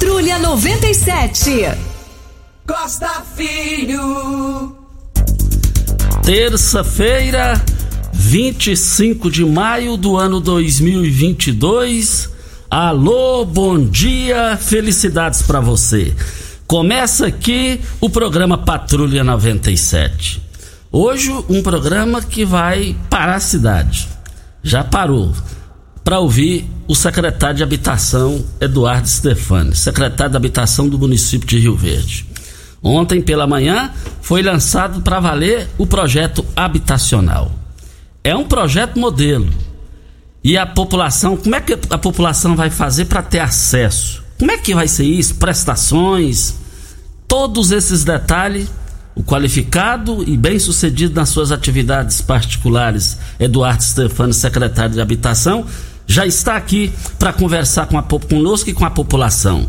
Patrulha 97. Costa Filho. Terça-feira, 25 de maio do ano 2022. Alô, bom dia, felicidades para você. Começa aqui o programa Patrulha 97. Hoje, um programa que vai para a cidade. Já parou para ouvir o secretário de Habitação, Eduardo Stefani, secretário de Habitação do município de Rio Verde. Ontem pela manhã foi lançado para valer o projeto habitacional. É um projeto modelo. E a população, como é que a população vai fazer para ter acesso? Como é que vai ser isso? Prestações, todos esses detalhes. O qualificado e bem-sucedido nas suas atividades particulares, Eduardo Stefano, secretário de Habitação, já está aqui para conversar com a, conosco e com a população.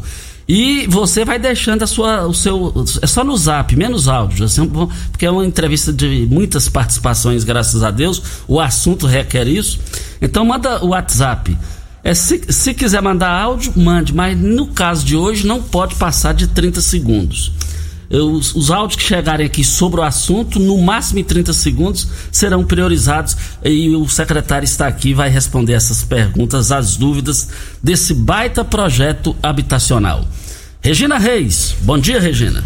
E você vai deixando a sua, o seu. É só no zap, menos áudio, assim, porque é uma entrevista de muitas participações, graças a Deus. O assunto requer isso. Então manda o WhatsApp. É, se, se quiser mandar áudio, mande, mas no caso de hoje não pode passar de 30 segundos. Os, os, áudios que chegarem aqui sobre o assunto, no máximo em 30 segundos, serão priorizados e o secretário está aqui e vai responder essas perguntas, as dúvidas desse baita projeto habitacional. Regina Reis, bom dia, Regina.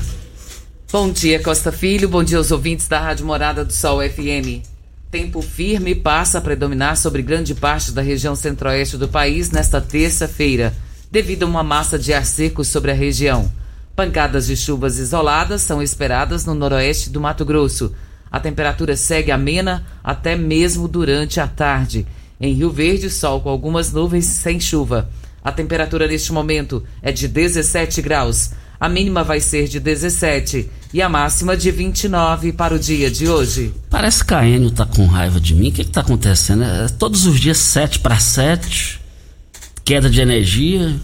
Bom dia, Costa Filho, bom dia aos ouvintes da Rádio Morada do Sol FM. Tempo firme passa a predominar sobre grande parte da região centro-oeste do país nesta terça-feira, devido a uma massa de ar seco sobre a região. Pancadas de chuvas isoladas são esperadas no noroeste do Mato Grosso. A temperatura segue amena até mesmo durante a tarde. Em Rio Verde, sol com algumas nuvens sem chuva. A temperatura neste momento é de 17 graus. A mínima vai ser de 17 e a máxima de 29 para o dia de hoje. Parece que a Enio tá com raiva de mim. O que está acontecendo? É todos os dias 7 para 7, queda de energia.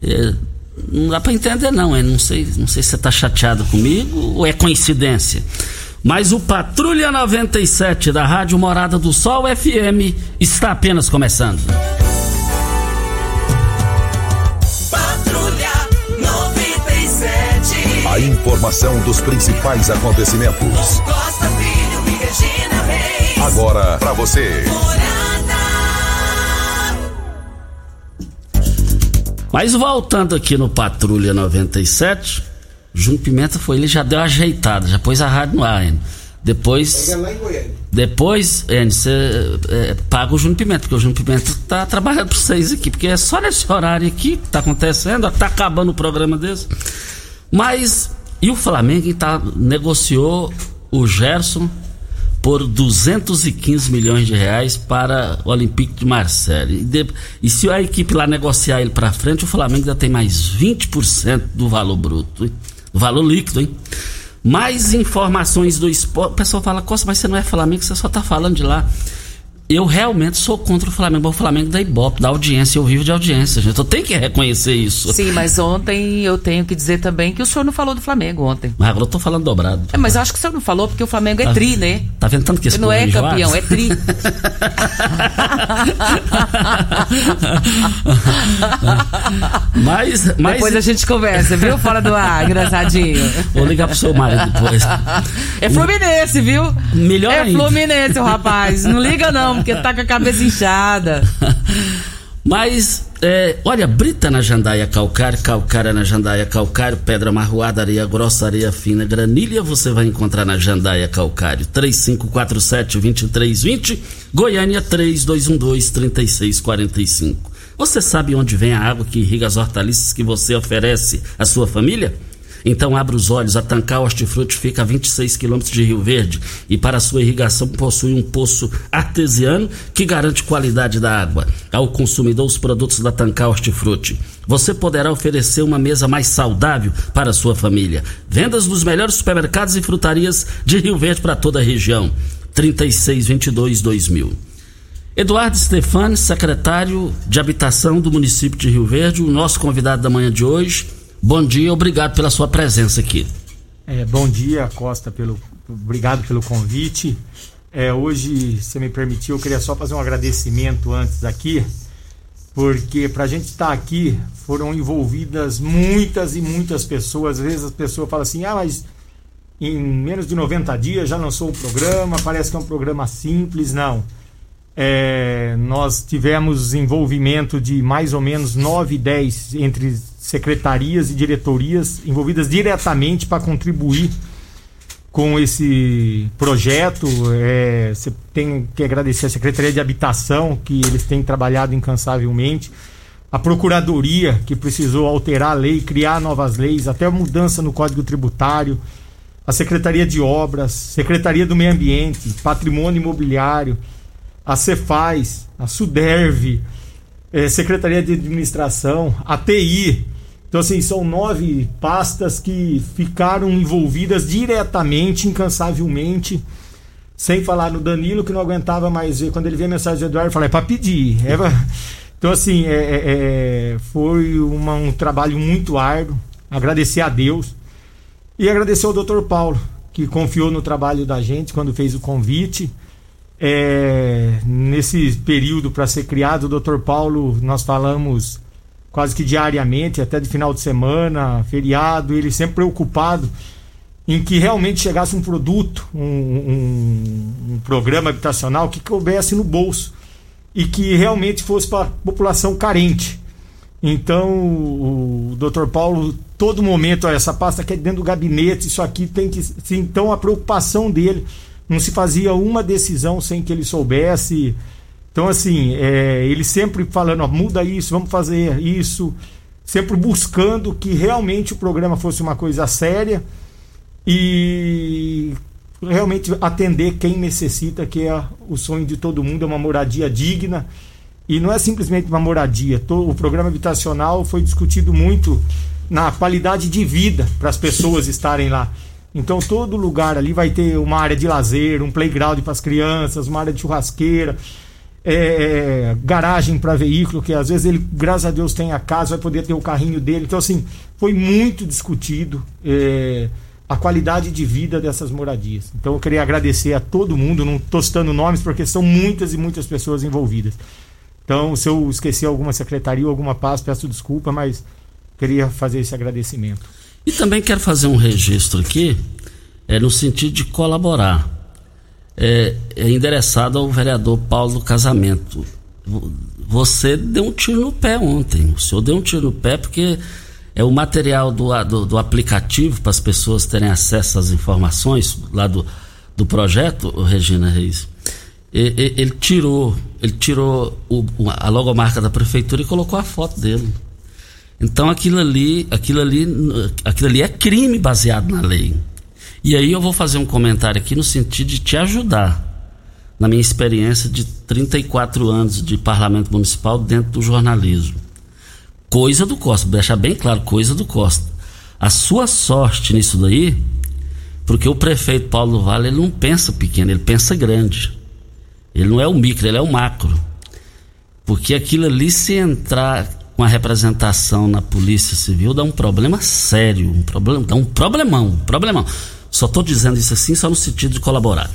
É não dá para entender não, é, não sei, não sei se você tá chateado comigo ou é coincidência. Mas o Patrulha 97 da Rádio Morada do Sol FM está apenas começando. Patrulha 97. A informação dos principais acontecimentos. Costa Filho e Regina Reis. Agora para você. Mas voltando aqui no Patrulha 97, Júnior Pimenta foi, ele já deu ajeitada, já pôs a rádio no ar, hein? Depois. Depois, Enio, você é, paga o Júnior Pimenta, porque o Júnior Pimenta tá trabalhando para vocês aqui, porque é só nesse horário aqui que tá acontecendo, tá acabando o programa desse. Mas, e o Flamengo tá, negociou o Gerson por 215 milhões de reais para o Olympique de Marseille. E, de, e se a equipe lá negociar ele para frente, o Flamengo ainda tem mais 20% do valor bruto, do valor líquido, hein? Mais informações do esporte. O pessoal fala, Costa, mas você não é Flamengo, você só está falando de lá eu realmente sou contra o Flamengo. O Flamengo da Ibope, da audiência, eu vivo de audiência, gente. Eu tenho que reconhecer isso. Sim, mas ontem eu tenho que dizer também que o senhor não falou do Flamengo ontem. Mas agora eu tô falando dobrado. É, mas eu acho que o senhor não falou porque o Flamengo é tá, tri, né? Tá vendo tanto que esse Não é campeão, é tri. mas, mas... Depois a gente conversa, viu? Fora do ar, engraçadinho. Vou ligar pro seu marido depois. É Fluminense, viu? Melhor É ainda. Fluminense, o rapaz. Não liga não, porque tá com a cabeça inchada. Mas, é, olha, brita na jandaia calcário, calcária na jandaia calcário, pedra marroada, areia grossa, areia fina, granilha, você vai encontrar na jandaia calcário. 3547-2320, Goiânia 3212-3645. Você sabe onde vem a água que irriga as hortaliças que você oferece à sua família? Então abra os olhos, a Tancar Hortifruti fica a 26 quilômetros de Rio Verde e para sua irrigação possui um poço artesiano que garante qualidade da água. Ao consumidor os produtos da Tancar Hortifruti. Você poderá oferecer uma mesa mais saudável para a sua família. Vendas nos melhores supermercados e frutarias de Rio Verde para toda a região. 3622-2000. Eduardo Stefani, secretário de Habitação do município de Rio Verde, o nosso convidado da manhã de hoje. Bom dia, obrigado pela sua presença aqui. É, bom dia, Costa, pelo, obrigado pelo convite. É, hoje, se me permitir, eu queria só fazer um agradecimento antes aqui, porque para a gente estar tá aqui foram envolvidas muitas e muitas pessoas. Às vezes as pessoas falam assim: ah, mas em menos de 90 dias já lançou um programa, parece que é um programa simples. Não. É, nós tivemos envolvimento de mais ou menos 9, 10 entre secretarias e diretorias envolvidas diretamente para contribuir com esse projeto. É, você tem que agradecer a Secretaria de Habitação, que eles têm trabalhado incansavelmente, a Procuradoria, que precisou alterar a lei, criar novas leis, até mudança no Código Tributário, a Secretaria de Obras, Secretaria do Meio Ambiente, Patrimônio Imobiliário, a Cefaz, a Suderv, é, Secretaria de Administração, a TI, então, assim, são nove pastas que ficaram envolvidas diretamente, incansavelmente, sem falar no Danilo, que não aguentava mais ver. Quando ele via a mensagem do Eduardo, eu falei, é para pedir. É pra... Então, assim, é, é, é, foi uma, um trabalho muito árduo. Agradecer a Deus. E agradecer ao Dr. Paulo, que confiou no trabalho da gente quando fez o convite. É, nesse período para ser criado, o Dr. Paulo, nós falamos quase que diariamente, até de final de semana, feriado, ele sempre preocupado em que realmente chegasse um produto, um, um, um programa habitacional que coubesse no bolso e que realmente fosse para a população carente. Então, o Dr. Paulo, todo momento, essa pasta aqui é dentro do gabinete, isso aqui tem que. Então, a preocupação dele não se fazia uma decisão sem que ele soubesse então, assim, é, ele sempre falando, ó, muda isso, vamos fazer isso, sempre buscando que realmente o programa fosse uma coisa séria e realmente atender quem necessita, que é o sonho de todo mundo, é uma moradia digna. E não é simplesmente uma moradia. O programa habitacional foi discutido muito na qualidade de vida para as pessoas estarem lá. Então todo lugar ali vai ter uma área de lazer, um playground para as crianças, uma área de churrasqueira, é, é, garagem para veículo, que às vezes ele, graças a Deus, tem a casa, vai poder ter o carrinho dele. Então, assim, foi muito discutido é, a qualidade de vida dessas moradias. Então, eu queria agradecer a todo mundo, não estou citando nomes, porque são muitas e muitas pessoas envolvidas. Então, se eu esqueci alguma secretaria ou alguma pasta, peço desculpa, mas queria fazer esse agradecimento. E também quero fazer um registro aqui, é, no sentido de colaborar é, é endereçado ao vereador Paulo Casamento. Você deu um tiro no pé ontem. O senhor deu um tiro no pé porque é o material do, do, do aplicativo para as pessoas terem acesso às informações lá do, do projeto, Regina Reis. Ele tirou, ele tirou o, a logomarca da prefeitura e colocou a foto dele. Então aquilo ali, aquilo ali, aquilo ali é crime baseado na lei. E aí eu vou fazer um comentário aqui no sentido de te ajudar na minha experiência de 34 anos de parlamento municipal dentro do jornalismo. Coisa do Costa, deixar bem claro, coisa do Costa. A sua sorte nisso daí, porque o prefeito Paulo Vale ele não pensa pequeno, ele pensa grande. Ele não é o micro, ele é o macro. Porque aquilo ali, se entrar com a representação na Polícia Civil, dá um problema sério, um problema, dá um problemão, um problemão. Só estou dizendo isso assim, só no sentido de colaborar.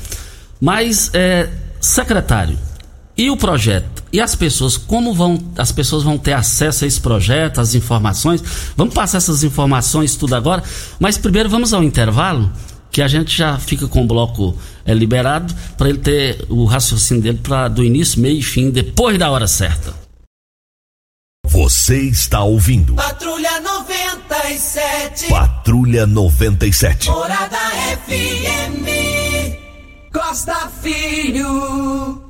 Mas, é, secretário, e o projeto? E as pessoas? Como vão as pessoas vão ter acesso a esse projeto, as informações? Vamos passar essas informações tudo agora, mas primeiro vamos ao intervalo, que a gente já fica com o bloco é, liberado para ele ter o raciocínio dele para do início, meio e fim, depois da hora certa. Você está ouvindo Patrulha 97. Patrulha 97. Morada FM. Costa Filho.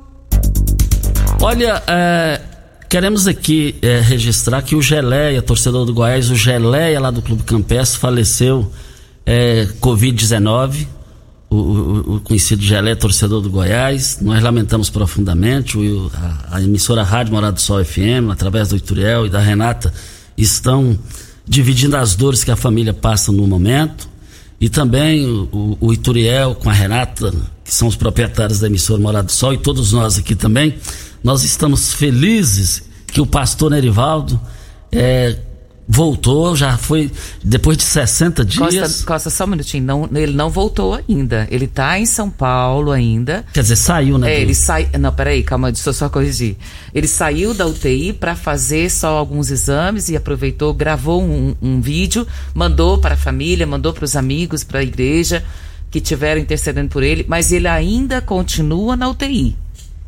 Olha, é, queremos aqui é, registrar que o Geleia, torcedor do Goiás, o Geleia lá do Clube Campestre, faleceu é, Covid-19. O, o, conhecido Geleia, torcedor do Goiás. Nós lamentamos profundamente. O, a, a, emissora Rádio Morado do Sol FM, através do Ituriel e da Renata, estão dividindo as dores que a família passa no momento. E também o, o Ituriel com a Renata, que são os proprietários da emissora Morado do Sol, e todos nós aqui também nós estamos felizes que o pastor Nerivaldo é, voltou, já foi depois de 60 dias. Costa, Costa só um minutinho, não, ele não voltou ainda. Ele está em São Paulo ainda. Quer dizer, saiu, né? É, ele sai. Não, peraí, calma, deixa eu só corrigir. Ele saiu da UTI para fazer só alguns exames e aproveitou, gravou um, um vídeo, mandou para a família, mandou para os amigos, para a igreja que tiveram intercedendo por ele, mas ele ainda continua na UTI.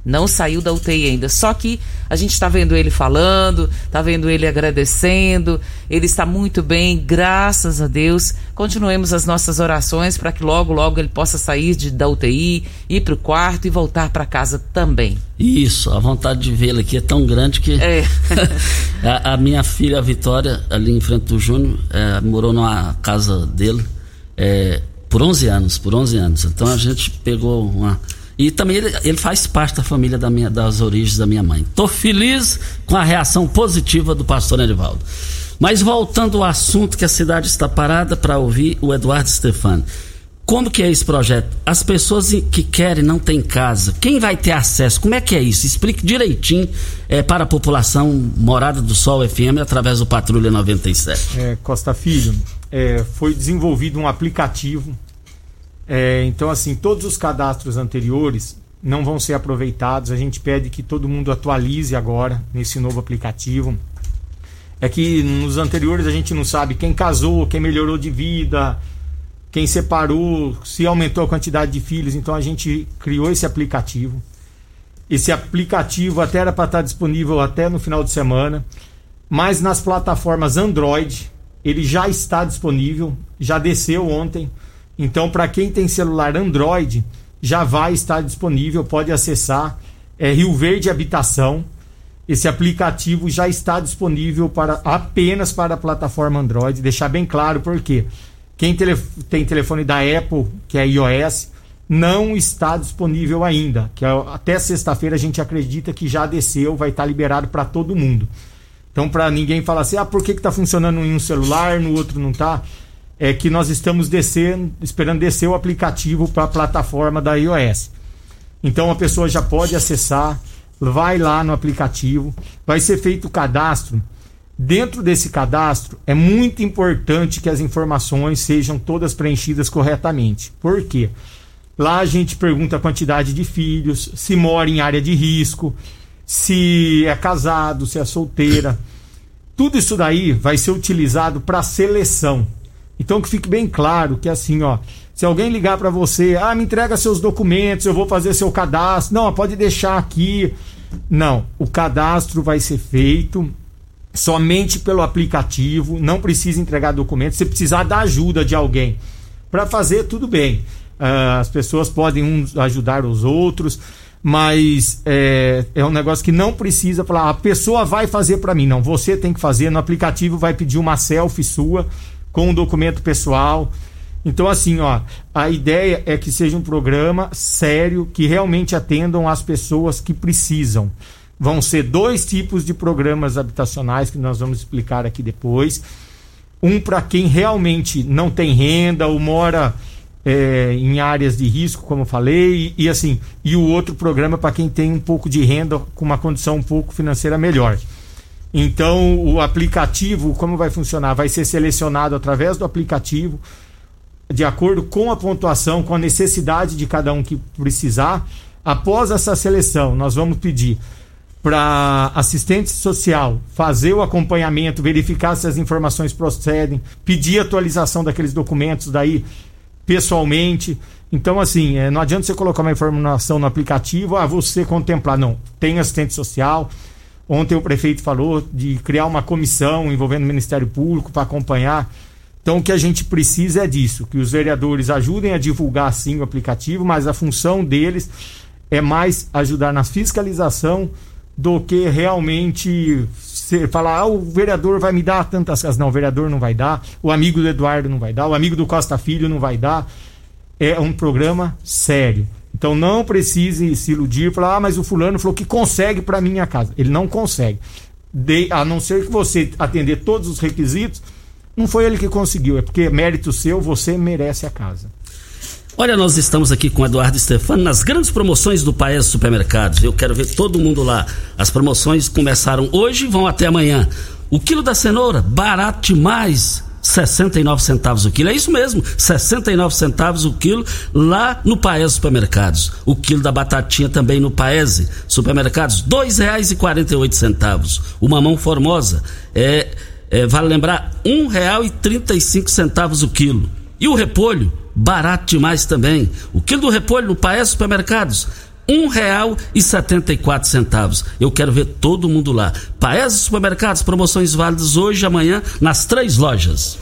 Não saiu da UTI ainda. Só que a gente está vendo ele falando, está vendo ele agradecendo. Ele está muito bem, graças a Deus. Continuemos as nossas orações para que logo, logo ele possa sair de, da UTI, ir para o quarto e voltar para casa também. Isso, a vontade de vê-lo aqui é tão grande que. É. a, a, minha filha, a Vitória, ali em frente do Júnior, é, morou numa casa dele é, por 11 anos. Por 11 anos. Então a gente pegou uma e também ele, ele, faz parte da família da minha, das origens da minha mãe. Estou feliz com a reação positiva do pastor Erivaldo. Mas voltando ao assunto que a cidade está parada para ouvir o Eduardo Stefano. Como que é esse projeto? As pessoas que querem não têm casa. Quem vai ter acesso? Como é que é isso? Explique direitinho é, para a população Morada do Sol FM através do Patrulha 97. É, Costa Filho, é, foi desenvolvido um aplicativo é, então, assim, todos os cadastros anteriores não vão ser aproveitados. A gente pede que todo mundo atualize agora nesse novo aplicativo. É que nos anteriores a gente não sabe quem casou, quem melhorou de vida, quem separou, se aumentou a quantidade de filhos. Então a gente criou esse aplicativo. Esse aplicativo até era para estar disponível até no final de semana, mas nas plataformas Android ele já está disponível, já desceu ontem. Então, para quem tem celular Android, já vai estar disponível, pode acessar. É Rio Verde Habitação. Esse aplicativo já está disponível para apenas para a plataforma Android. Deixar bem claro porque quem tele, tem telefone da Apple, que é iOS, não está disponível ainda. Que é, até sexta-feira a gente acredita que já desceu, vai estar liberado para todo mundo. Então, para ninguém falar assim, ah, por que está funcionando em um celular, no outro não está? É que nós estamos descendo, esperando descer o aplicativo para a plataforma da iOS. Então a pessoa já pode acessar, vai lá no aplicativo, vai ser feito o cadastro. Dentro desse cadastro é muito importante que as informações sejam todas preenchidas corretamente. Por quê? Lá a gente pergunta a quantidade de filhos, se mora em área de risco, se é casado, se é solteira. Tudo isso daí vai ser utilizado para seleção. Então que fique bem claro que assim, ó, se alguém ligar para você, ah, me entrega seus documentos, eu vou fazer seu cadastro. Não, pode deixar aqui. Não, o cadastro vai ser feito somente pelo aplicativo, não precisa entregar documentos. Se precisar da ajuda de alguém para fazer, tudo bem. Uh, as pessoas podem uns ajudar os outros, mas é, é um negócio que não precisa falar, a pessoa vai fazer para mim. Não, você tem que fazer. No aplicativo vai pedir uma selfie sua com um documento pessoal Então, assim, ó, a ideia é que seja um programa sério, que realmente atendam as pessoas que precisam. Vão ser dois tipos de programas habitacionais que nós vamos explicar aqui depois. Um para quem realmente não tem renda ou mora é, em áreas de risco, como eu falei, e, e assim, e o outro programa para quem tem um pouco de renda com uma condição um pouco financeira melhor. Então, o aplicativo, como vai funcionar? Vai ser selecionado através do aplicativo, de acordo com a pontuação, com a necessidade de cada um que precisar. Após essa seleção, nós vamos pedir para assistente social fazer o acompanhamento, verificar se as informações procedem, pedir atualização daqueles documentos daí pessoalmente. Então, assim, é, não adianta você colocar uma informação no aplicativo, ah, você contemplar. Não, tem assistente social. Ontem o prefeito falou de criar uma comissão envolvendo o Ministério Público para acompanhar. Então, o que a gente precisa é disso, que os vereadores ajudem a divulgar sim o aplicativo, mas a função deles é mais ajudar na fiscalização do que realmente falar, ah, o vereador vai me dar tantas casas. Não, o vereador não vai dar, o amigo do Eduardo não vai dar, o amigo do Costa Filho não vai dar. É um programa sério. Então não precise se iludir, falar, ah, mas o fulano falou que consegue para minha casa. Ele não consegue. De, a não ser que você atender todos os requisitos, não foi ele que conseguiu, é porque mérito seu, você merece a casa. Olha, nós estamos aqui com o Eduardo Stefano nas grandes promoções do Paes Supermercados. Eu quero ver todo mundo lá. As promoções começaram hoje e vão até amanhã. O quilo da cenoura, barato demais. 69 centavos o quilo. É isso mesmo, 69 centavos o quilo lá no Paese Supermercados. O quilo da batatinha também no Paese Supermercados, R$ 2,48. O mamão formosa, é, é, vale lembrar, R$ 1,35 o quilo. E o repolho, barato demais também. O quilo do repolho no Paes Supermercados, um real e setenta e quatro centavos. Eu quero ver todo mundo lá. Paes Supermercados, promoções válidas hoje e amanhã nas três lojas.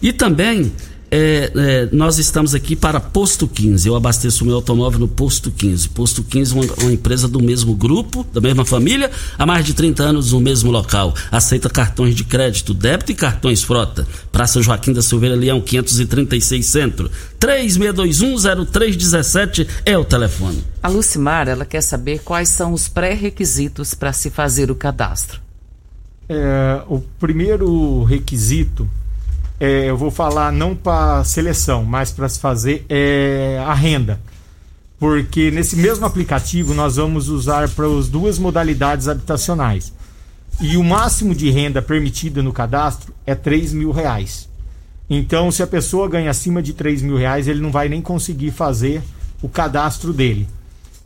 E também é, é, nós estamos aqui para Posto 15. Eu abasteço o meu automóvel no Posto 15. Posto 15 é uma, uma, empresa do mesmo grupo, da mesma família, há mais de 30 anos no mesmo local. Aceita cartões de crédito, débito e cartões frota. Praça Joaquim da Silveira Leão, 536 Centro. 36210317 é o telefone. A Lucimar, ela quer saber quais são os pré-requisitos para se fazer o cadastro. É, o primeiro requisito é, eu vou falar não para seleção, mas para se fazer é, a renda. Porque nesse mesmo aplicativo nós vamos usar para as duas modalidades habitacionais. E o máximo de renda permitida no cadastro é 3 mil reais. Então, se a pessoa ganha acima de 3 mil reais, ele não vai nem conseguir fazer o cadastro dele.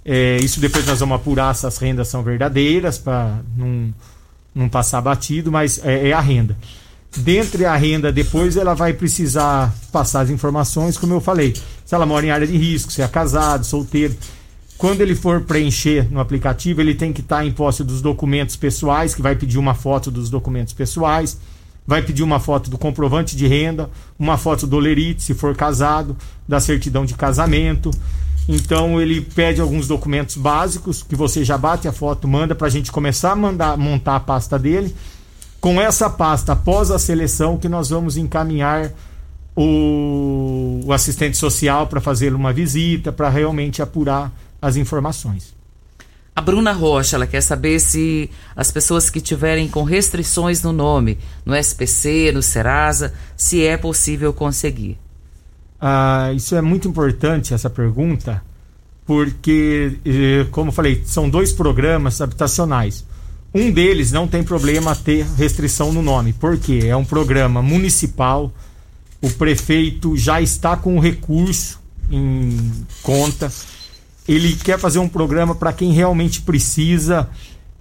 É, isso depois nós vamos apurar se as rendas são verdadeiras para não, não passar batido, mas é, é a renda dentre a renda depois ela vai precisar passar as informações, como eu falei, se ela mora em área de risco, se é casado, solteiro. Quando ele for preencher no aplicativo, ele tem que estar em posse dos documentos pessoais, que vai pedir uma foto dos documentos pessoais, vai pedir uma foto do comprovante de renda, uma foto do lerite, se for casado, da certidão de casamento. Então ele pede alguns documentos básicos que você já bate a foto, manda para a gente começar a mandar montar a pasta dele com essa pasta após a seleção que nós vamos encaminhar o, o assistente social para fazer uma visita, para realmente apurar as informações. A Bruna Rocha, ela quer saber se as pessoas que tiverem com restrições no nome, no SPC, no Serasa, se é possível conseguir. Ah, isso é muito importante, essa pergunta, porque, eh, como eu falei, são dois programas habitacionais. Um deles não tem problema ter restrição no nome, porque é um programa municipal, o prefeito já está com o recurso em conta, ele quer fazer um programa para quem realmente precisa.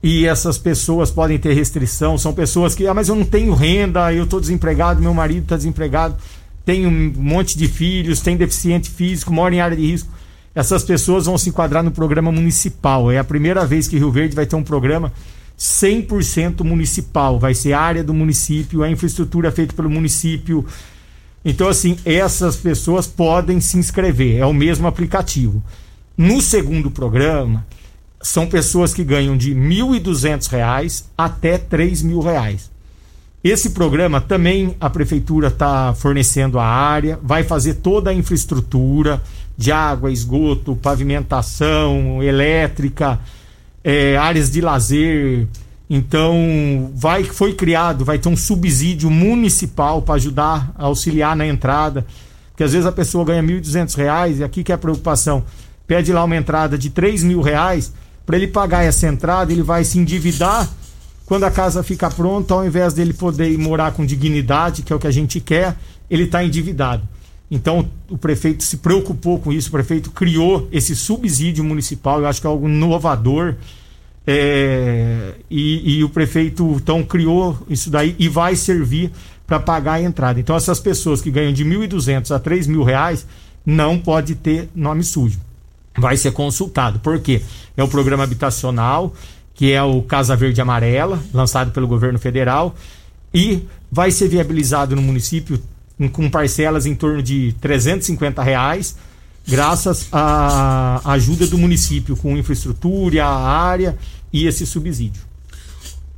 E essas pessoas podem ter restrição, são pessoas que, ah, mas eu não tenho renda, eu estou desempregado, meu marido está desempregado, tenho um monte de filhos, tem deficiente físico, mora em área de risco. Essas pessoas vão se enquadrar no programa municipal. É a primeira vez que Rio Verde vai ter um programa 100% municipal, vai ser área do município, a infraestrutura feita pelo município. Então, assim, essas pessoas podem se inscrever, é o mesmo aplicativo. No segundo programa, são pessoas que ganham de R$ 1.200 até R$ 3.000. Esse programa também a prefeitura está fornecendo a área, vai fazer toda a infraestrutura de água, esgoto, pavimentação, elétrica, é, áreas de lazer. Então, vai, foi criado, vai ter um subsídio municipal para ajudar auxiliar na entrada. Porque às vezes a pessoa ganha R$ 1.200 e aqui que é a preocupação. Pede lá uma entrada de R$ mil reais, para ele pagar essa entrada, ele vai se endividar quando a casa fica pronta, ao invés dele poder morar com dignidade, que é o que a gente quer, ele está endividado. Então o prefeito se preocupou com isso, o prefeito criou esse subsídio municipal, eu acho que é algo inovador. É, e, e, o prefeito então criou isso daí e vai servir para pagar a entrada. Então essas pessoas que ganham de 1.200 a 3 mil reais não pode ter nome sujo. Vai ser consultado. Por quê? É o programa habitacional, que é o Casa Verde Amarela, lançado pelo governo federal, e vai ser viabilizado no município com parcelas em torno de 350 reais, graças à ajuda do município com infraestrutura, a área e esse subsídio.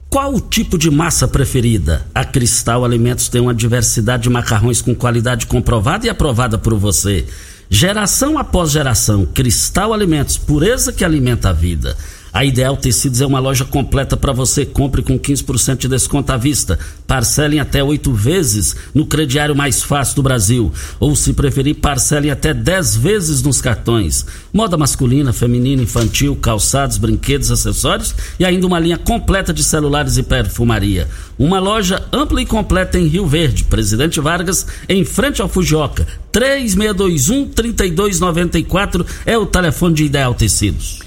Qual o tipo de massa preferida? A Cristal Alimentos tem uma diversidade de macarrões com qualidade comprovada e aprovada por você. Geração após geração, Cristal Alimentos, pureza que alimenta a vida. A Ideal Tecidos é uma loja completa para você. Compre com 15% de desconto à vista. Parcelem até oito vezes no crediário mais fácil do Brasil. Ou, se preferir, parcelem até 10 vezes nos cartões. Moda masculina, feminina, infantil, calçados, brinquedos, acessórios e ainda uma linha completa de celulares e perfumaria. Uma loja ampla e completa em Rio Verde, Presidente Vargas, em frente ao Fujioka. 3621 3294 é o telefone de Ideal Tecidos.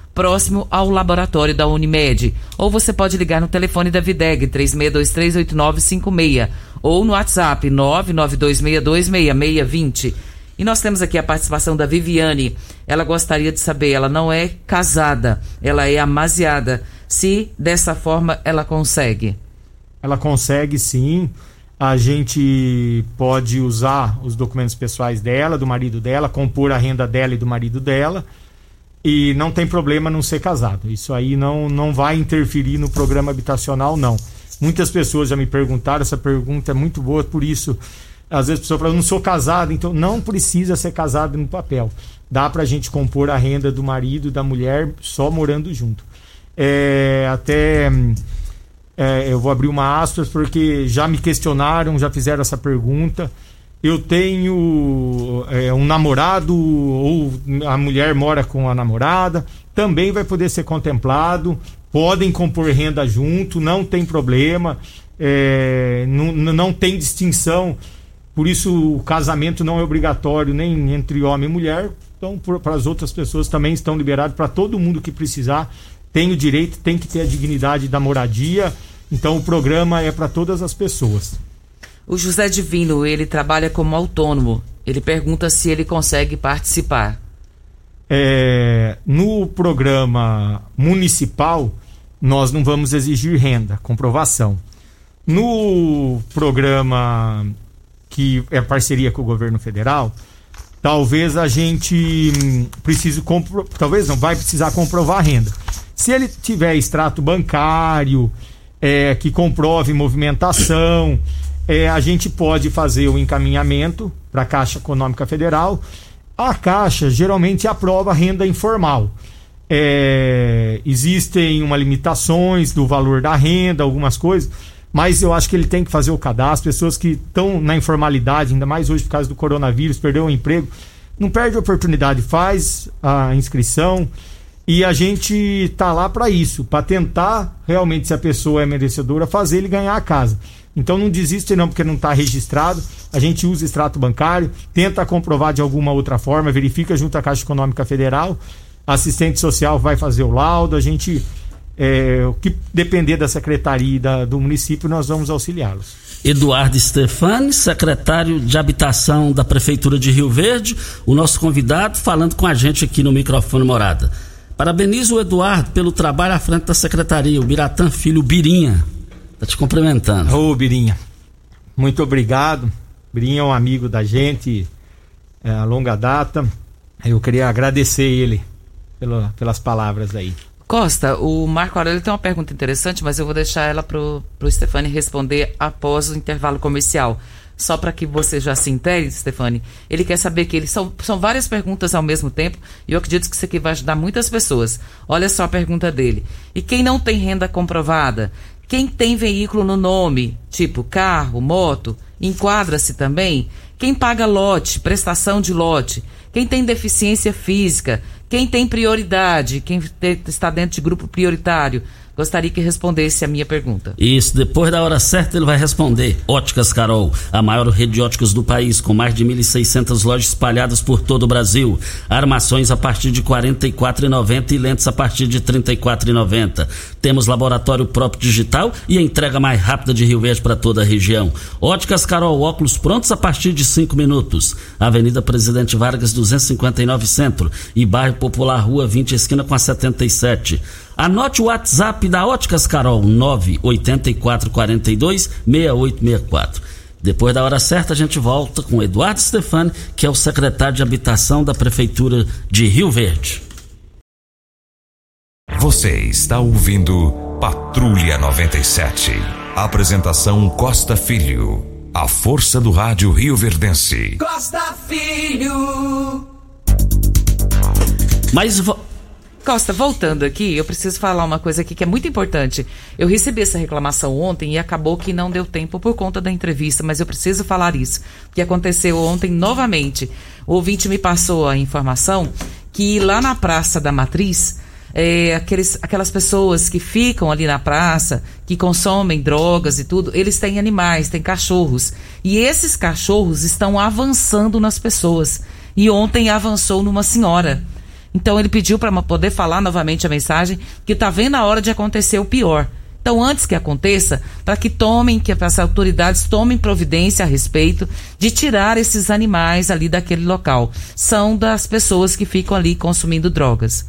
próximo ao laboratório da Unimed. Ou você pode ligar no telefone da Videg 36238956 ou no WhatsApp 992626620. E nós temos aqui a participação da Viviane. Ela gostaria de saber, ela não é casada, ela é amasiada. Se dessa forma ela consegue. Ela consegue sim. A gente pode usar os documentos pessoais dela, do marido dela, compor a renda dela e do marido dela e não tem problema não ser casado. Isso aí não, não vai interferir no programa habitacional, não. Muitas pessoas já me perguntaram, essa pergunta é muito boa, por isso, às vezes a pessoa fala, não sou casado, então não precisa ser casado no papel. Dá para a gente compor a renda do marido e da mulher só morando junto. É, até é, eu vou abrir uma aspas porque já me questionaram, já fizeram essa pergunta eu tenho é, um namorado ou a mulher mora com a namorada, também vai poder ser contemplado. Podem compor renda junto, não tem problema, é, não, não tem distinção. Por isso, o casamento não é obrigatório nem entre homem e mulher. Então, para as outras pessoas também estão liberados. Para todo mundo que precisar, tem o direito, tem que ter a dignidade da moradia. Então, o programa é para todas as pessoas. O José Divino, ele trabalha como autônomo. Ele pergunta se ele consegue participar. É, no programa municipal, nós não vamos exigir renda, comprovação. No programa que é parceria com o governo federal, talvez a gente hum, precise compro... talvez não vai precisar comprovar a renda. Se ele tiver extrato bancário, é, que comprove movimentação, é, a gente pode fazer o encaminhamento para a Caixa Econômica Federal. A Caixa geralmente aprova renda informal. É, existem uma limitações do valor da renda, algumas coisas, mas eu acho que ele tem que fazer o cadastro. Pessoas que estão na informalidade, ainda mais hoje por causa do coronavírus, perdeu o emprego, não perde a oportunidade, faz a inscrição e a gente está lá para isso, para tentar realmente, se a pessoa é merecedora, fazer ele ganhar a casa. Então não desiste não porque não está registrado. A gente usa extrato bancário, tenta comprovar de alguma outra forma, verifica junto à Caixa Econômica Federal. assistente social vai fazer o laudo. A gente, é, o que depender da secretaria da, do município, nós vamos auxiliá-los. Eduardo Stefani, secretário de Habitação da Prefeitura de Rio Verde, o nosso convidado, falando com a gente aqui no microfone Morada. Parabenizo o Eduardo pelo trabalho à frente da secretaria, o Biratã Filho Birinha. Tá te cumprimentando. Ô, Birinha, muito obrigado. Birinha é um amigo da gente é, a longa data. Eu queria agradecer ele pelo, pelas palavras aí. Costa, o Marco Aurélio tem uma pergunta interessante, mas eu vou deixar ela pro, pro Stefani responder após o intervalo comercial. Só para que você já se intere, Stefani, ele quer saber que eles são, são várias perguntas ao mesmo tempo e eu acredito que isso aqui vai ajudar muitas pessoas. Olha só a pergunta dele. E quem não tem renda comprovada? Quem tem veículo no nome, tipo carro, moto, enquadra-se também? Quem paga lote, prestação de lote? Quem tem deficiência física? Quem tem prioridade? Quem está dentro de grupo prioritário? Gostaria que respondesse a minha pergunta. Isso, depois da hora certa ele vai responder. Óticas Carol, a maior rede de óticas do país, com mais de 1.600 lojas espalhadas por todo o Brasil. Armações a partir de R$ 44,90 e lentes a partir de R$ 34,90. Temos laboratório próprio digital e a entrega mais rápida de Rio Verde para toda a região. Óticas Carol, óculos prontos a partir de 5 minutos. Avenida Presidente Vargas, 259 Centro e Bairro Popular, Rua 20, esquina com a 77. Anote o WhatsApp da Óticas Carol, 98442 6864. Depois da hora certa, a gente volta com Eduardo Stefani, que é o secretário de Habitação da Prefeitura de Rio Verde. Você está ouvindo Patrulha 97. Apresentação Costa Filho. A força do rádio Rio Verdense. Costa Filho. Mas vo- Costa, voltando aqui, eu preciso falar uma coisa aqui que é muito importante. Eu recebi essa reclamação ontem e acabou que não deu tempo por conta da entrevista, mas eu preciso falar isso. O que aconteceu ontem novamente. O ouvinte me passou a informação que lá na Praça da Matriz, é, aqueles, aquelas pessoas que ficam ali na praça, que consomem drogas e tudo, eles têm animais, têm cachorros. E esses cachorros estão avançando nas pessoas. E ontem avançou numa senhora. Então ele pediu para poder falar novamente a mensagem que está vendo a hora de acontecer o pior. Então, antes que aconteça, para que tomem, que as autoridades tomem providência a respeito de tirar esses animais ali daquele local. São das pessoas que ficam ali consumindo drogas.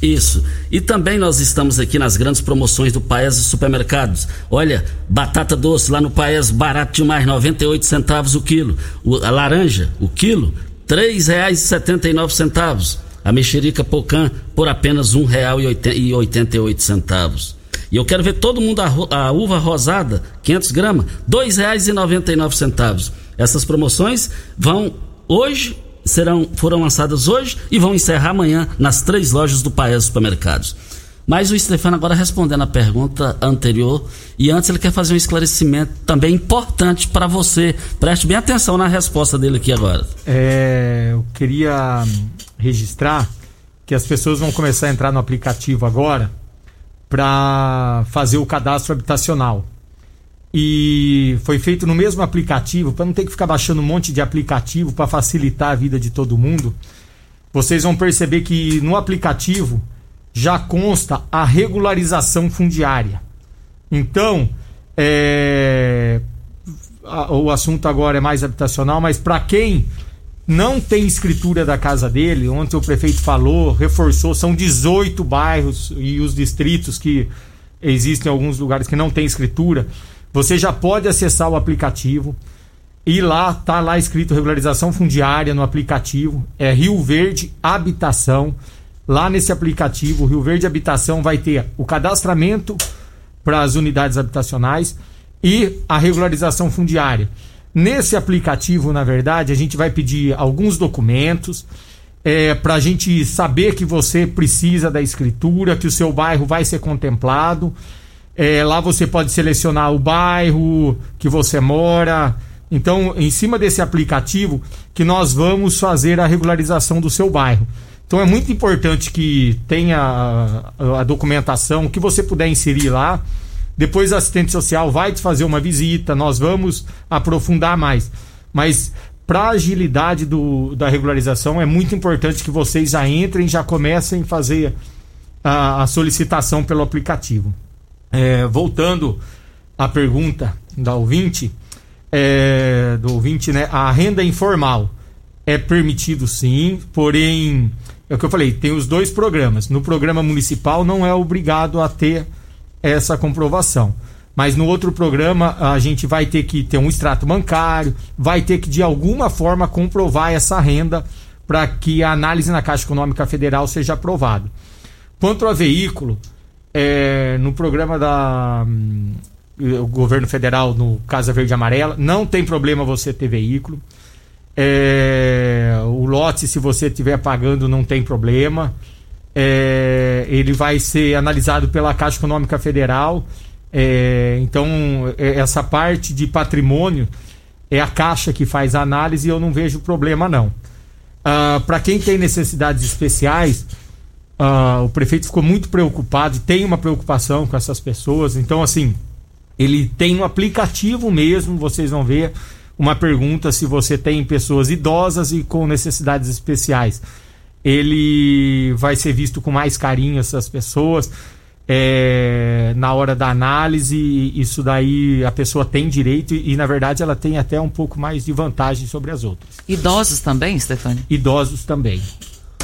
Isso. E também nós estamos aqui nas grandes promoções do Paes e Supermercados. Olha, batata doce lá no Paes, barato demais, 98 centavos o quilo. O- a laranja, o quilo, R$ 3,79. A mexerica pocã por apenas R$ 1,88. E eu quero ver todo mundo a, a uva rosada, 500 gramas, R$ 2,99. Essas promoções vão hoje, serão, foram lançadas hoje e vão encerrar amanhã nas três lojas do Paes Supermercados. Mas o Stefano agora respondendo a pergunta anterior e antes ele quer fazer um esclarecimento também importante para você. Preste bem atenção na resposta dele aqui agora. É, eu queria hum, registrar que as pessoas vão começar a entrar no aplicativo agora para fazer o cadastro habitacional. E foi feito no mesmo aplicativo, para não ter que ficar baixando um monte de aplicativo para facilitar a vida de todo mundo. Vocês vão perceber que no aplicativo já consta a regularização fundiária. Então, é, a- o assunto agora é mais habitacional, mas para quem não tem escritura da casa dele, ontem o prefeito falou, reforçou, são 18 bairros e os distritos que existem em alguns lugares que não tem escritura. Você já pode acessar o aplicativo e lá tá lá escrito regularização fundiária no aplicativo, é Rio Verde Habitação. Lá nesse aplicativo, Rio Verde Habitação vai ter o cadastramento para as unidades habitacionais e a regularização fundiária. Nesse aplicativo, na verdade, a gente vai pedir alguns documentos é, para a gente saber que você precisa da escritura, que o seu bairro vai ser contemplado. É, lá você pode selecionar o bairro que você mora. Então, em cima desse aplicativo, que nós vamos fazer a regularização do seu bairro. Então, é muito importante que tenha a, a documentação, que você puder inserir lá. Depois, a assistente social vai te fazer uma visita, nós vamos aprofundar mais. Mas, para agilidade do, da regularização, é muito importante que vocês já entrem, já comecem a fazer a, a solicitação pelo aplicativo. É, voltando à pergunta da ouvinte, é, do ouvinte, né? A renda informal é permitido sim, porém, é o que eu falei, tem os dois programas. No programa municipal não é obrigado a ter essa comprovação. Mas no outro programa a gente vai ter que ter um extrato bancário, vai ter que de alguma forma comprovar essa renda para que a análise na Caixa Econômica Federal seja aprovada. Quanto ao veículo, é, no programa da hum, o governo federal no Casa Verde e Amarela, não tem problema você ter veículo. É, o lote, se você estiver pagando, não tem problema. É, ele vai ser analisado pela Caixa Econômica Federal. É, então, é, essa parte de patrimônio é a Caixa que faz a análise e eu não vejo problema, não. Ah, Para quem tem necessidades especiais, ah, o prefeito ficou muito preocupado e tem uma preocupação com essas pessoas. Então, assim, ele tem um aplicativo mesmo, vocês vão ver uma pergunta se você tem pessoas idosas e com necessidades especiais. Ele vai ser visto com mais carinho essas pessoas. É, na hora da análise, isso daí a pessoa tem direito e, e, na verdade, ela tem até um pouco mais de vantagem sobre as outras. Idosos também, Stefani? Idosos também.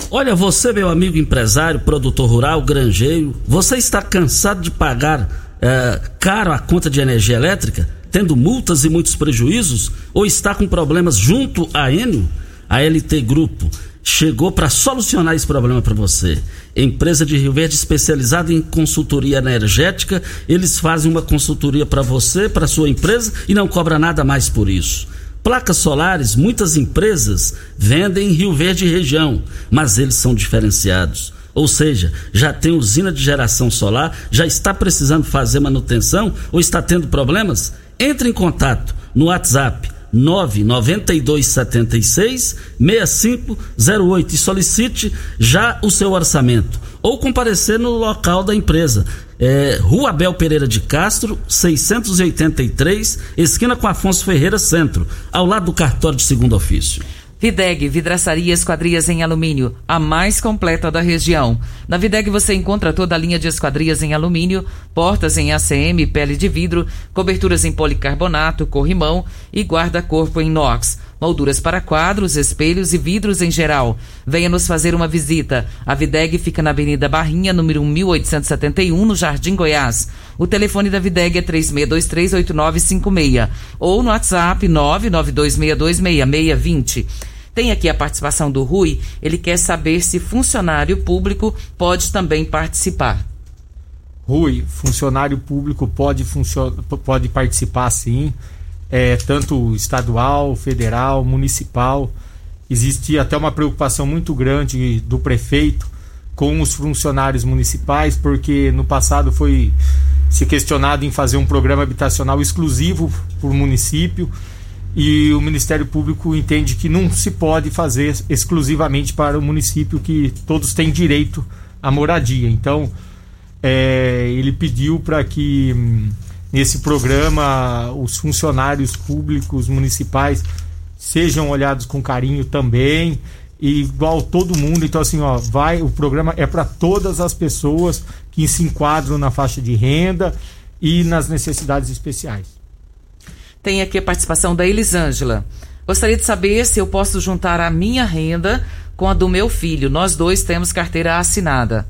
Olha, você, meu amigo empresário, produtor rural, granjeiro, você está cansado de pagar é, caro a conta de energia elétrica, tendo multas e muitos prejuízos, ou está com problemas junto à Enio? A LT Grupo chegou para solucionar esse problema para você. Empresa de Rio Verde especializada em consultoria energética, eles fazem uma consultoria para você, para sua empresa e não cobra nada mais por isso. Placas solares, muitas empresas vendem em Rio Verde e região, mas eles são diferenciados. Ou seja, já tem usina de geração solar, já está precisando fazer manutenção ou está tendo problemas? Entre em contato no WhatsApp 99276 6508 e solicite já o seu orçamento ou comparecer no local da empresa. É, Rua Abel Pereira de Castro, 683, esquina com Afonso Ferreira Centro, ao lado do cartório de segundo ofício. Videg, vidraçaria esquadrias em alumínio, a mais completa da região. Na Videg você encontra toda a linha de esquadrias em alumínio, portas em ACM, pele de vidro, coberturas em policarbonato, corrimão e guarda-corpo em inox molduras para quadros, espelhos e vidros em geral. Venha nos fazer uma visita. A Videg fica na Avenida Barrinha, número 1871, no Jardim Goiás. O telefone da Videg é 36238956 ou no WhatsApp 992626620. Tem aqui a participação do Rui. Ele quer saber se funcionário público pode também participar. Rui, funcionário público pode, pode participar sim é, tanto estadual, federal, municipal. Existia até uma preocupação muito grande do prefeito com os funcionários municipais, porque no passado foi se questionado em fazer um programa habitacional exclusivo para o município e o Ministério Público entende que não se pode fazer exclusivamente para o município, que todos têm direito à moradia. Então, é, ele pediu para que hum, nesse programa os funcionários públicos municipais sejam olhados com carinho também igual todo mundo então assim ó vai o programa é para todas as pessoas que se enquadram na faixa de renda e nas necessidades especiais tem aqui a participação da Elisângela gostaria de saber se eu posso juntar a minha renda com a do meu filho nós dois temos carteira assinada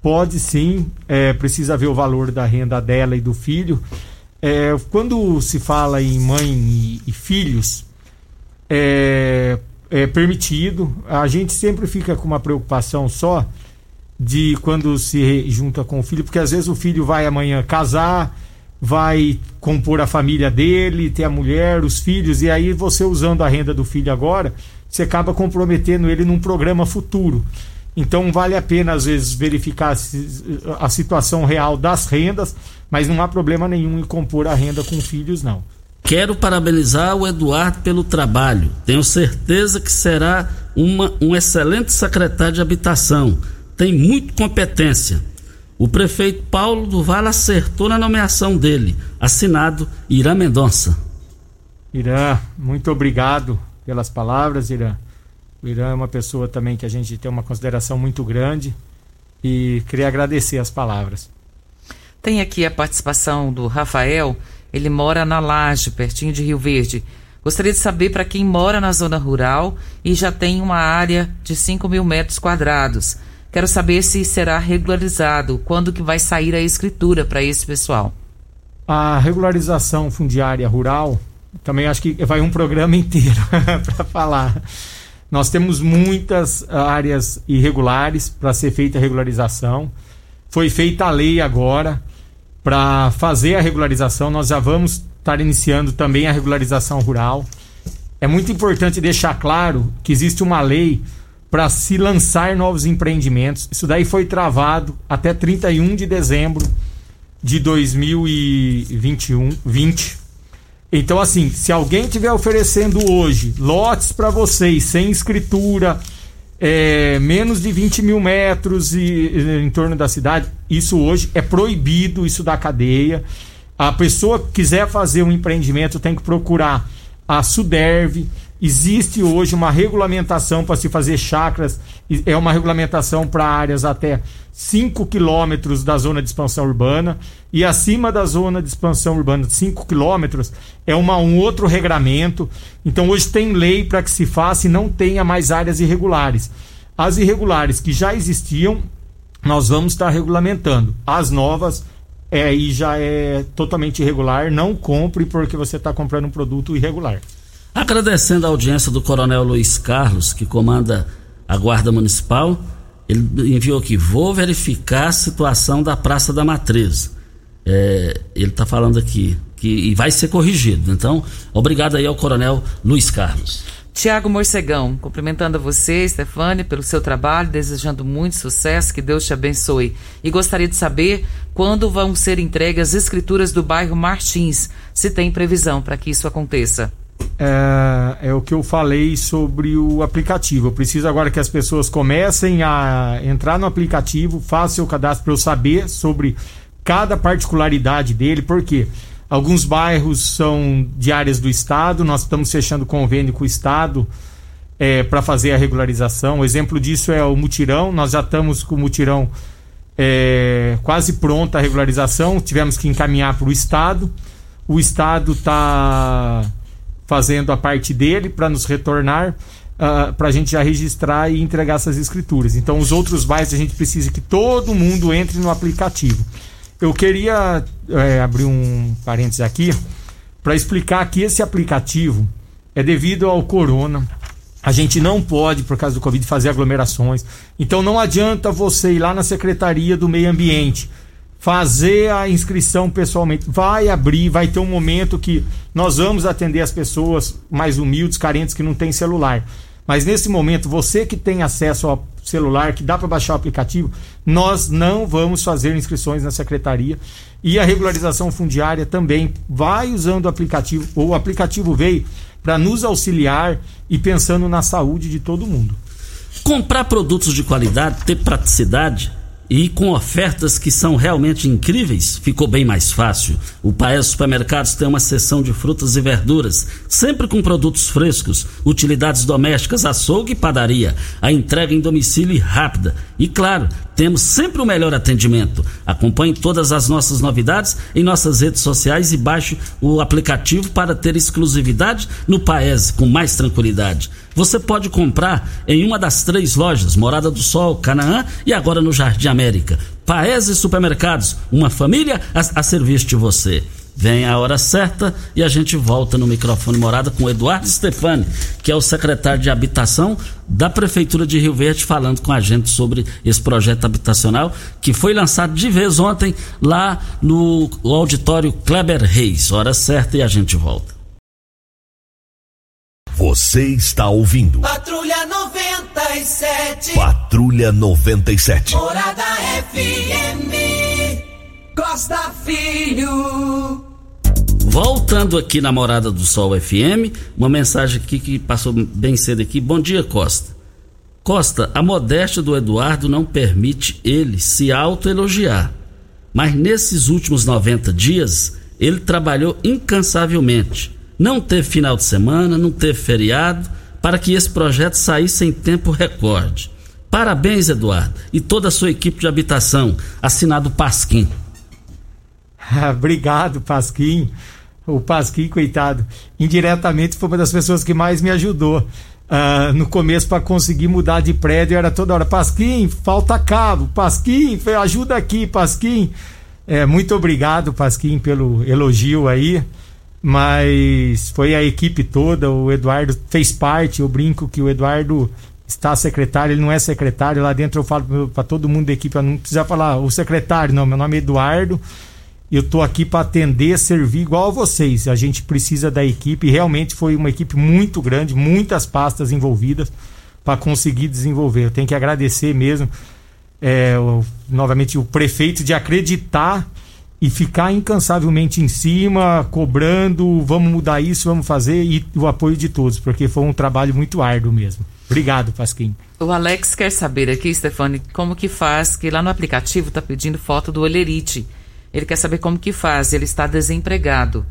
Pode sim, é, precisa ver o valor da renda dela e do filho. É, quando se fala em mãe e, e filhos, é, é, permitido. A gente sempre fica com uma preocupação só de quando se junta com o filho, porque às vezes o filho vai amanhã casar, vai compor a família dele, ter a mulher, os filhos, e aí você usando a renda do filho agora, você acaba comprometendo ele num programa futuro. Então vale a pena às vezes verificar a situação real das rendas, mas não há problema nenhum em compor a renda com filhos não. Quero parabenizar o Eduardo pelo trabalho. Tenho certeza que será uma, um excelente secretário de habitação. Tem muita competência. O prefeito Paulo do Vale acertou na nomeação dele. Assinado Irã Mendonça. Irã, muito obrigado pelas palavras, Irã. O Irã é uma pessoa também que a gente tem uma consideração muito grande e queria agradecer as palavras. Tem aqui a participação do Rafael. Ele mora na Laje, pertinho de Rio Verde. Gostaria de saber para quem mora na zona rural e já tem uma área de 5 mil metros quadrados. Quero saber se será regularizado, quando que vai sair a escritura para esse pessoal. A regularização fundiária rural, também acho que vai um programa inteiro para falar. Nós temos muitas áreas irregulares para ser feita a regularização. Foi feita a lei agora para fazer a regularização. Nós já vamos estar iniciando também a regularização rural. É muito importante deixar claro que existe uma lei para se lançar novos empreendimentos. Isso daí foi travado até 31 de dezembro de 2021, 20. Então, assim, se alguém estiver oferecendo hoje lotes para vocês sem escritura, é, menos de 20 mil metros e, e, em torno da cidade, isso hoje é proibido, isso da cadeia. A pessoa que quiser fazer um empreendimento tem que procurar a Suderv, Existe hoje uma regulamentação para se fazer chacras, é uma regulamentação para áreas até 5 quilômetros da zona de expansão urbana e acima da zona de expansão urbana, 5 quilômetros, é uma, um outro regramento. Então hoje tem lei para que se faça e não tenha mais áreas irregulares. As irregulares que já existiam, nós vamos estar regulamentando. As novas, é, aí já é totalmente irregular. Não compre porque você está comprando um produto irregular. Agradecendo a audiência do Coronel Luiz Carlos, que comanda a Guarda Municipal, ele enviou aqui: vou verificar a situação da Praça da Matriz. É, ele está falando aqui que e vai ser corrigido. Então, obrigado aí ao Coronel Luiz Carlos. Tiago Morcegão, cumprimentando você, Stefane, pelo seu trabalho, desejando muito sucesso, que Deus te abençoe. E gostaria de saber quando vão ser entregues as escrituras do bairro Martins, se tem previsão para que isso aconteça é, é, o que eu falei sobre o aplicativo. Eu preciso agora que as pessoas comecem a entrar no aplicativo, façam o cadastro para eu saber sobre cada particularidade dele, porque alguns bairros são de áreas do Estado, nós estamos fechando convênio com o Estado é, para fazer a regularização. O exemplo disso é o mutirão, nós já estamos com o mutirão é, quase pronta a regularização, tivemos que encaminhar para o Estado. O Estado está fazendo a parte dele para nos retornar. Uh, ah, para a gente já registrar e entregar essas escrituras. Então, os outros bairros a gente precisa que todo mundo entre no aplicativo. Eu queria é, abrir um parênteses aqui para explicar que esse aplicativo é devido ao corona. A gente não pode, por causa do Covid, fazer aglomerações. Então não adianta você ir lá na Secretaria do Meio Ambiente fazer a inscrição pessoalmente. Vai abrir, vai ter um momento que nós vamos atender as pessoas mais humildes, carentes, que não têm celular. Mas nesse momento, você que tem acesso ao celular, que dá para baixar o aplicativo, nós não vamos fazer inscrições na secretaria. E a regularização fundiária também vai usando o aplicativo. O aplicativo veio para nos auxiliar e pensando na saúde de todo mundo. Comprar produtos de qualidade, ter praticidade e com ofertas que são realmente incríveis, ficou bem mais fácil. O Paes Supermercados tem uma seção de frutas e verduras, sempre com produtos frescos, utilidades domésticas, açougue e padaria. A entrega em domicílio rápida. E claro, temos sempre o melhor atendimento. Acompanhe todas as nossas novidades em nossas redes sociais e baixe o aplicativo para ter exclusividade no Paese com mais tranquilidade. Você pode comprar em uma das três lojas, Morada do Sol, Canaã e agora no Jardim América. Paese Supermercados, uma família a, a serviço de você. Vem a hora certa e a gente volta no microfone morada com Eduardo Stefani, que é o secretário de Habitação da Prefeitura de Rio Verde, falando com a gente sobre esse projeto habitacional que foi lançado de vez ontem lá no auditório Kleber Reis. Hora certa e a gente volta. Você está ouvindo. Patrulha 97. Patrulha 97. Morada FM. Costa Filho. Voltando aqui na Morada do Sol FM, uma mensagem aqui que passou bem cedo aqui. Bom dia, Costa. Costa, a modéstia do Eduardo não permite ele se autoelogiar. Mas nesses últimos 90 dias, ele trabalhou incansavelmente. Não teve final de semana, não teve feriado, para que esse projeto saísse em tempo recorde. Parabéns, Eduardo, e toda a sua equipe de habitação. Assinado Pasquim. Obrigado, Pasquim. O Pasquim, coitado, indiretamente foi uma das pessoas que mais me ajudou. Uh, no começo para conseguir mudar de prédio era toda hora Pasquim, falta cabo, Pasquim, ajuda aqui, Pasquim. É, muito obrigado, Pasquim, pelo elogio aí. Mas foi a equipe toda, o Eduardo fez parte, eu brinco que o Eduardo está secretário, ele não é secretário, lá dentro eu falo para todo mundo da equipe, eu não precisa falar o secretário, não, meu nome é Eduardo eu estou aqui para atender, servir igual a vocês. A gente precisa da equipe. Realmente foi uma equipe muito grande, muitas pastas envolvidas para conseguir desenvolver. Eu tenho que agradecer mesmo, é, o, novamente, o prefeito de acreditar e ficar incansavelmente em cima, cobrando, vamos mudar isso, vamos fazer, e o apoio de todos, porque foi um trabalho muito árduo mesmo. Obrigado, Pasquim. O Alex quer saber aqui, Stefane, como que faz, que lá no aplicativo está pedindo foto do Olerite. Ele quer saber como que faz, ele está desempregado.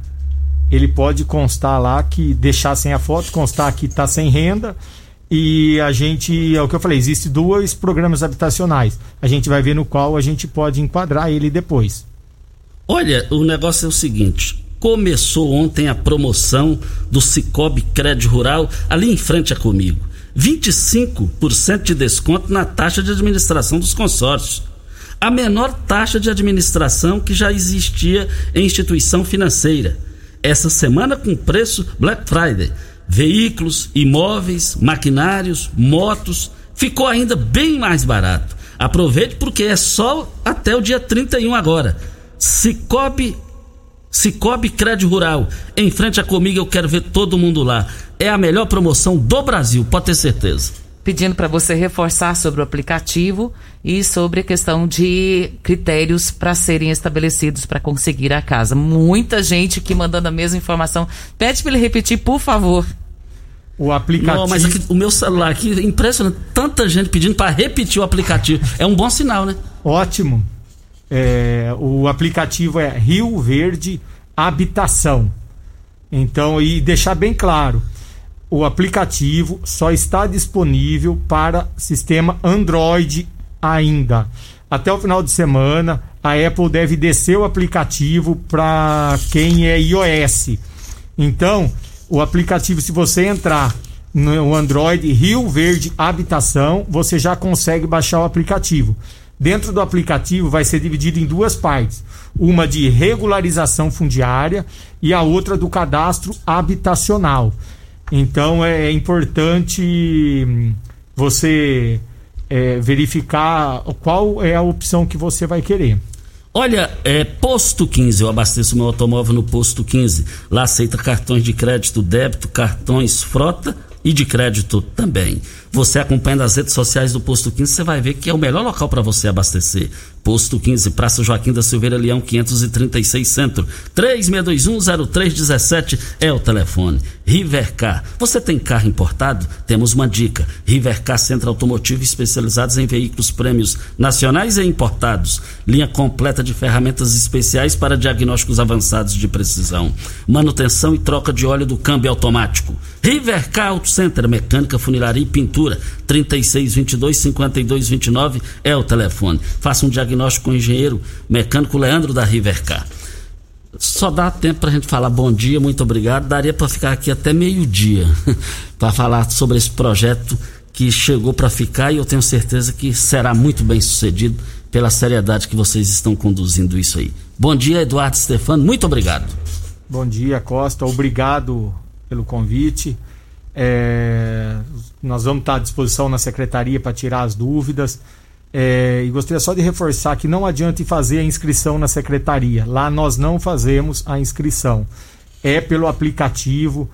Ele pode constar lá que deixar sem a foto, constar que está sem renda. E a gente, é o que eu falei, existe dois programas habitacionais. A gente vai ver no qual a gente pode enquadrar ele depois. Olha, o negócio é o seguinte: começou ontem a promoção do Cicobi Crédito Rural ali em frente a comigo. 25% de desconto na taxa de administração dos consórcios a menor taxa de administração que já existia em instituição financeira. Essa semana com preço Black Friday. Veículos, imóveis, maquinários, motos, ficou ainda bem mais barato. Aproveite porque é só até o dia 31 agora. Cicobi Cicobi Crédito Rural, em frente a comigo, eu quero ver todo mundo lá. É a melhor promoção do Brasil, pode ter certeza pedindo para você reforçar sobre o aplicativo e sobre a questão de critérios para serem estabelecidos para conseguir a casa. Muita gente aqui mandando a mesma informação. Pede para ele repetir, por favor. O aplicativo. Não, mas aqui, o meu celular aqui, impressionante. Tanta gente pedindo para repetir o aplicativo. É um bom sinal, né? Ótimo. É, o aplicativo é Rio Verde Habitação. Então, e deixar bem claro, o aplicativo só está disponível para sistema Android ainda. Até o final de semana, a Apple deve descer o aplicativo para quem é iOS. Então, o aplicativo, se você entrar no Android Rio Verde Habitação, você já consegue baixar o aplicativo. Dentro do aplicativo vai ser dividido em duas partes: uma de regularização fundiária e a outra do cadastro habitacional. Então é importante hum, você é, verificar qual é a opção que você vai querer. Olha, é Posto 15, eu abasteço meu automóvel no Posto 15. Lá aceita cartões de crédito, débito, cartões frota e de crédito também. Você acompanhando as redes sociais do Posto 15, você vai ver que é o melhor local para você abastecer. Posto 15, Praça Joaquim da Silveira Leão, 536 Centro. 36210317 é o telefone. Rivercar. Você tem carro importado? Temos uma dica. Rivercar Centro Automotivo especializados em veículos prêmios nacionais e importados. Linha completa de ferramentas especiais para diagnósticos avançados de precisão. Manutenção e troca de óleo do câmbio automático. Rivercar Auto Center, mecânica, funilaria e pintura. 3622 5229 é o telefone. Faça um diagnóstico diagnóstico com o engenheiro mecânico Leandro da Rivercar. Só dá tempo para a gente falar bom dia, muito obrigado. Daria para ficar aqui até meio-dia para falar sobre esse projeto que chegou para ficar e eu tenho certeza que será muito bem sucedido pela seriedade que vocês estão conduzindo isso aí. Bom dia, Eduardo Stefano, muito obrigado. Bom dia, Costa, obrigado pelo convite. É, nós vamos estar à disposição na secretaria para tirar as dúvidas. É, e gostaria só de reforçar que não adianta fazer a inscrição na secretaria. Lá nós não fazemos a inscrição. É pelo aplicativo.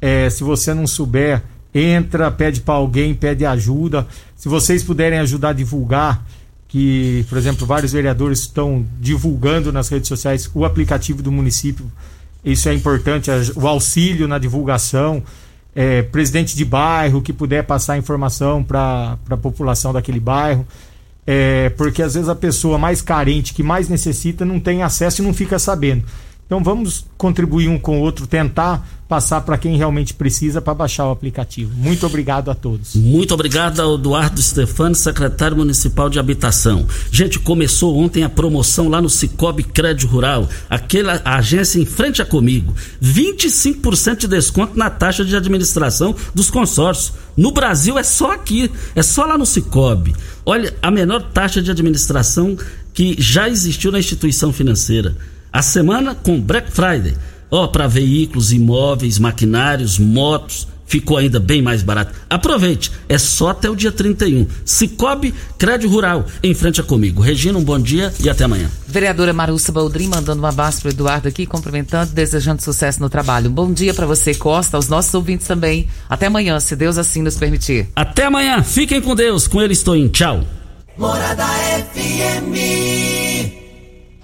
É, se você não souber, entra, pede para alguém, pede ajuda. Se vocês puderem ajudar a divulgar, que, por exemplo, vários vereadores estão divulgando nas redes sociais o aplicativo do município. Isso é importante, o auxílio na divulgação. É, presidente de bairro que puder passar informação para a população daquele bairro é, porque às vezes a pessoa mais carente, que mais necessita, não tem acesso e não fica sabendo. Então vamos contribuir um com o outro, tentar passar para quem realmente precisa para baixar o aplicativo. Muito obrigado a todos. Muito obrigado ao Eduardo Stefano, secretário municipal de habitação. Gente, começou ontem a promoção lá no Cicobi Crédito Rural, aquela agência em frente a comigo. 25% de desconto na taxa de administração dos consórcios. No Brasil é só aqui, é só lá no Cicobi. Olha, a menor taxa de administração que já existiu na instituição financeira. A semana com Black Friday. Ó, oh, para veículos, imóveis, maquinários, motos, ficou ainda bem mais barato. Aproveite, é só até o dia 31. Cicobi Crédito Rural, em frente a comigo. Regina, um bom dia e até amanhã. Vereadora Marussa Baldrin mandando um abraço pro Eduardo aqui, cumprimentando, desejando sucesso no trabalho. Um bom dia para você, Costa, aos nossos ouvintes também. Até amanhã, se Deus assim nos permitir. Até amanhã, fiquem com Deus, com ele estou em tchau. Morada FM.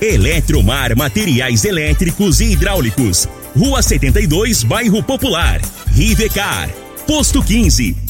Eletromar Materiais Elétricos e Hidráulicos. Rua 72, Bairro Popular. Rivecar. Posto 15.